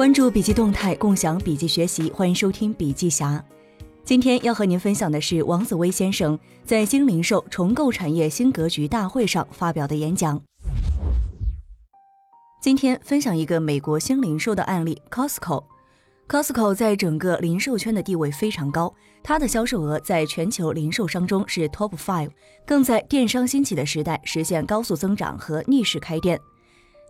关注笔记动态，共享笔记学习，欢迎收听笔记侠。今天要和您分享的是王子威先生在新零售重构产业新格局大会上发表的演讲。今天分享一个美国新零售的案例，Costco。Costco 在整个零售圈的地位非常高，它的销售额在全球零售商中是 Top Five，更在电商兴起的时代实现高速增长和逆势开店。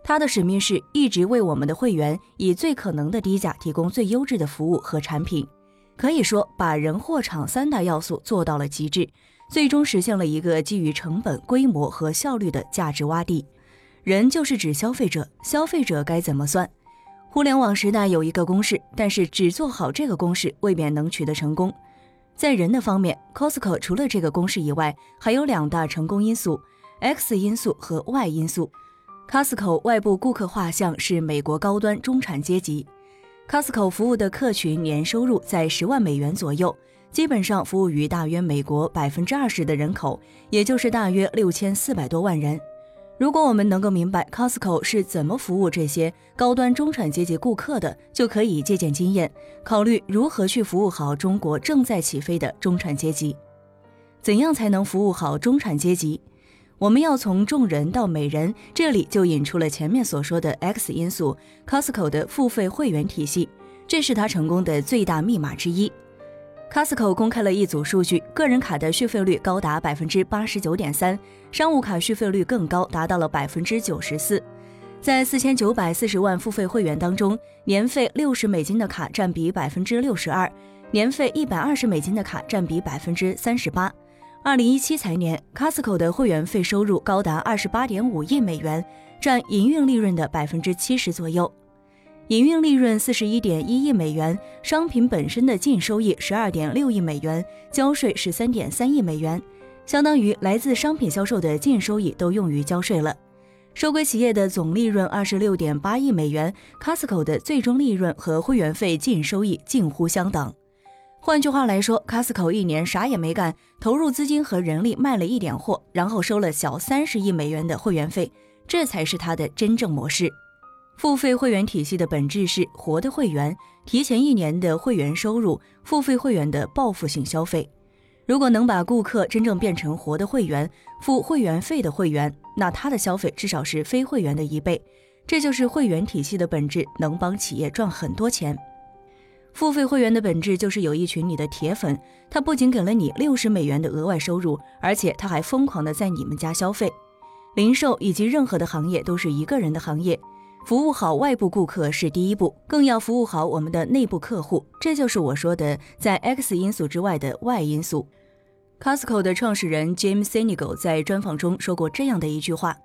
它的使命是一直为我们的会员以最可能的低价提供最优质的服务和产品，可以说把人、货、场三大要素做到了极致，最终实现了一个基于成本、规模和效率的价值洼地。人就是指消费者，消费者该怎么算？互联网时代有一个公式，但是只做好这个公式未免能取得成功。在人的方面，Costco 除了这个公式以外，还有两大成功因素：X 因素和 Y 因素。Costco 外部顾客画像是美国高端中产阶级，Costco 服务的客群年收入在十万美元左右，基本上服务于大约美国百分之二十的人口，也就是大约六千四百多万人。如果我们能够明白 Costco 是怎么服务这些高端中产阶级顾客的，就可以借鉴经验，考虑如何去服务好中国正在起飞的中产阶级。怎样才能服务好中产阶级？我们要从众人到美人，这里就引出了前面所说的 X 因素，Costco 的付费会员体系，这是它成功的最大密码之一。Costco 公开了一组数据，个人卡的续费率高达百分之八十九点三，商务卡续费率更高，达到了百分之九十四。在四千九百四十万付费会员当中，年费六十美金的卡占比百分之六十二，年费一百二十美金的卡占比百分之三十八。二零一七财年，Costco 的会员费收入高达二十八点五亿美元，占营运利润的百分之七十左右。营运利润四十一点一亿美元，商品本身的净收益十二点六亿美元，交税十三点三亿美元，相当于来自商品销售的净收益都用于交税了。收归企业的总利润二十六点八亿美元，Costco 的最终利润和会员费净收益近乎相等。换句话来说，Costco 一年啥也没干，投入资金和人力卖了一点货，然后收了小三十亿美元的会员费，这才是它的真正模式。付费会员体系的本质是活的会员，提前一年的会员收入，付费会员的报复性消费。如果能把顾客真正变成活的会员，付会员费的会员，那他的消费至少是非会员的一倍。这就是会员体系的本质，能帮企业赚很多钱。付费会员的本质就是有一群你的铁粉，他不仅给了你六十美元的额外收入，而且他还疯狂的在你们家消费。零售以及任何的行业都是一个人的行业，服务好外部顾客是第一步，更要服务好我们的内部客户。这就是我说的在 X 因素之外的 Y 因素。Costco 的创始人 James Sinegal 在专访中说过这样的一句话。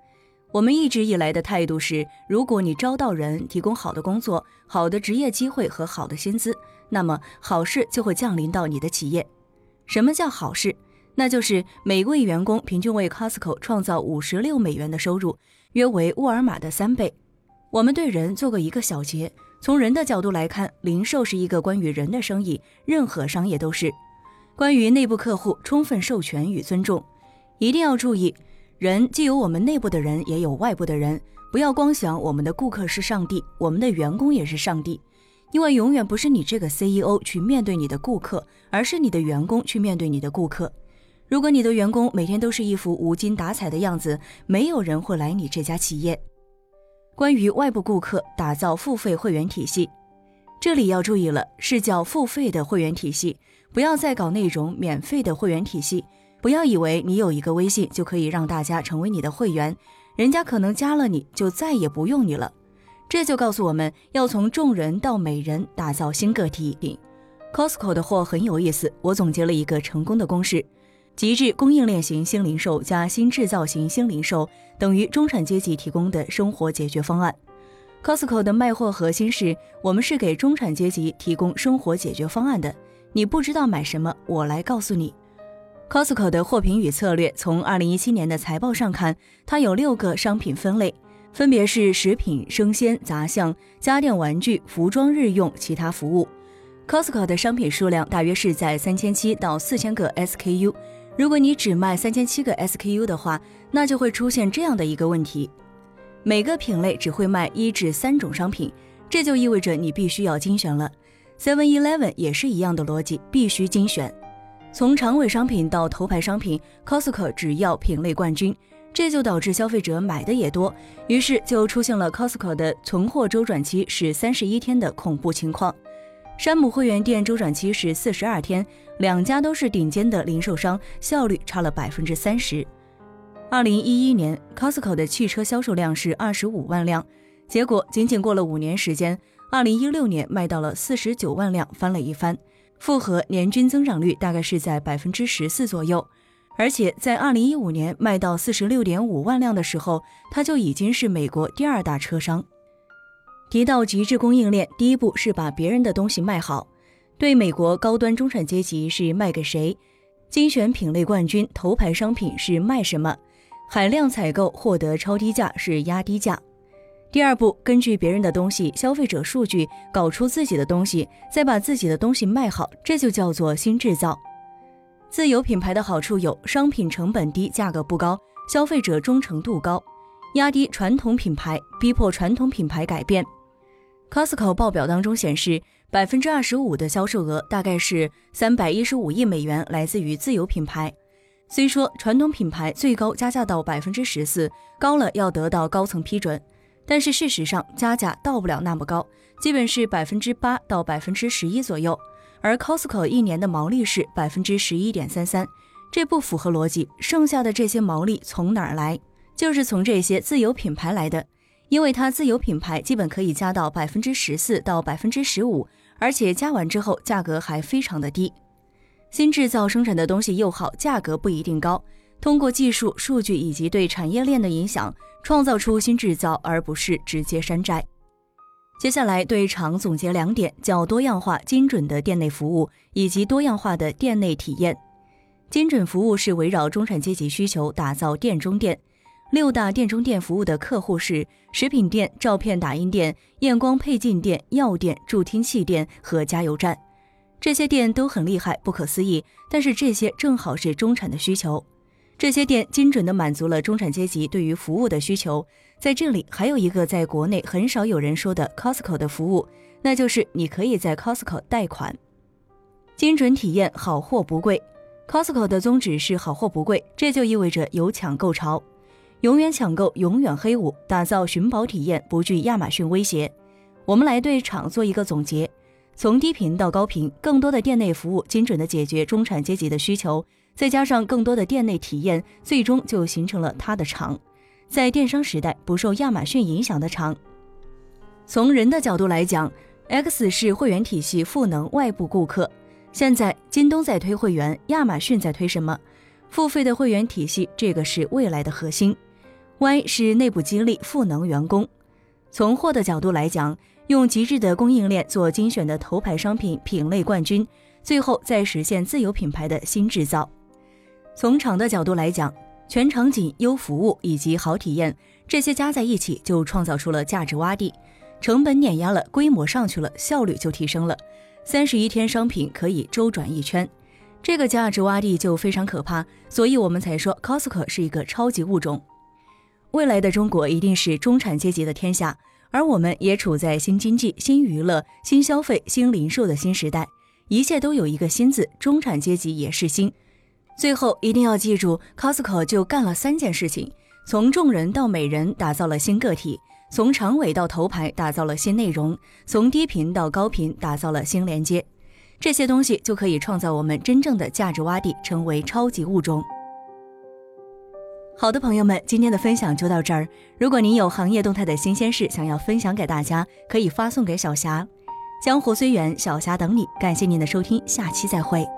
我们一直以来的态度是，如果你招到人，提供好的工作、好的职业机会和好的薪资，那么好事就会降临到你的企业。什么叫好事？那就是每位员工平均为 Costco 创造五十六美元的收入，约为沃尔玛的三倍。我们对人做过一个小结，从人的角度来看，零售是一个关于人的生意，任何商业都是。关于内部客户，充分授权与尊重，一定要注意。人既有我们内部的人，也有外部的人。不要光想我们的顾客是上帝，我们的员工也是上帝。因为永远不是你这个 CEO 去面对你的顾客，而是你的员工去面对你的顾客。如果你的员工每天都是一副无精打采的样子，没有人会来你这家企业。关于外部顾客，打造付费会员体系，这里要注意了，是叫付费的会员体系，不要再搞那种免费的会员体系。不要以为你有一个微信就可以让大家成为你的会员，人家可能加了你就再也不用你了。这就告诉我们要从众人到美人，打造新个体。Costco 的货很有意思，我总结了一个成功的公式：极致供应链型新零售加新制造型新零售等于中产阶级提供的生活解决方案。Costco 的卖货核心是我们是给中产阶级提供生活解决方案的。你不知道买什么，我来告诉你。Costco 的货品与策略，从二零一七年的财报上看，它有六个商品分类，分别是食品、生鲜、杂项、家电、玩具、服装、日用、其他服务。Costco 的商品数量大约是在三千七到四千个 SKU。如果你只卖三千七个 SKU 的话，那就会出现这样的一个问题：每个品类只会卖一至三种商品，这就意味着你必须要精选了。Seven Eleven 也是一样的逻辑，必须精选。从长尾商品到头牌商品，Costco 只要品类冠军，这就导致消费者买的也多，于是就出现了 Costco 的存货周转期是三十一天的恐怖情况。山姆会员店周转期是四十二天，两家都是顶尖的零售商，效率差了百分之三十。二零一一年，Costco 的汽车销售量是二十五万辆，结果仅仅过了五年时间，二零一六年卖到了四十九万辆，翻了一番，复合年均增长率大概是在百分之十四左右。而且在二零一五年卖到四十六点五万辆的时候，它就已经是美国第二大车商。提到极致供应链，第一步是把别人的东西卖好。对美国高端中产阶级是卖给谁？精选品类冠军头牌商品是卖什么？海量采购获得超低价是压低价。第二步，根据别人的东西、消费者数据搞出自己的东西，再把自己的东西卖好，这就叫做新制造。自有品牌的好处有：商品成本低，价格不高，消费者忠诚度高；压低传统品牌，逼迫传统品牌改变。Costco 报表当中显示，百分之二十五的销售额，大概是三百一十五亿美元，来自于自有品牌。虽说传统品牌最高加价到百分之十四，高了要得到高层批准，但是事实上加价到不了那么高，基本是百分之八到百分之十一左右。而 Costco 一年的毛利是百分之十一点三三，这不符合逻辑。剩下的这些毛利从哪儿来？就是从这些自有品牌来的。因为它自有品牌基本可以加到百分之十四到百分之十五，而且加完之后价格还非常的低。新制造生产的东西又好，价格不一定高。通过技术、数据以及对产业链的影响，创造出新制造，而不是直接山寨。接下来对厂总结两点：较多样化、精准的店内服务，以及多样化的店内体验。精准服务是围绕中产阶级需求打造店中店。六大店中店服务的客户是食品店、照片打印店、验光配镜店、药店、助听器店和加油站。这些店都很厉害，不可思议。但是这些正好是中产的需求。这些店精准地满足了中产阶级对于服务的需求。在这里还有一个在国内很少有人说的 Costco 的服务，那就是你可以在 Costco 贷款。精准体验，好货不贵。Costco 的宗旨是好货不贵，这就意味着有抢购潮。永远抢购，永远黑五，打造寻宝体验，不惧亚马逊威胁。我们来对厂做一个总结：从低频到高频，更多的店内服务，精准地解决中产阶级的需求，再加上更多的店内体验，最终就形成了它的厂。在电商时代，不受亚马逊影响的厂。从人的角度来讲，X 是会员体系赋能外部顾客。现在京东在推会员，亚马逊在推什么？付费的会员体系，这个是未来的核心。Y 是内部激励赋能员工。从货的角度来讲，用极致的供应链做精选的头牌商品品类冠军，最后再实现自有品牌的新制造。从厂的角度来讲，全场景、优服务以及好体验，这些加在一起就创造出了价值洼地，成本碾压了，规模上去了，效率就提升了。三十一天商品可以周转一圈，这个价值洼地就非常可怕，所以我们才说 Costco 是一个超级物种。未来的中国一定是中产阶级的天下，而我们也处在新经济、新娱乐、新消费、新零售的新时代，一切都有一个“新”字，中产阶级也是新。最后一定要记住，Costco 就干了三件事情：从众人到美人，打造了新个体；从长尾到头牌，打造了新内容；从低频到高频，打造了新连接。这些东西就可以创造我们真正的价值洼地，成为超级物种。好的，朋友们，今天的分享就到这儿。如果您有行业动态的新鲜事想要分享给大家，可以发送给小霞。江湖虽远，小霞等你。感谢您的收听，下期再会。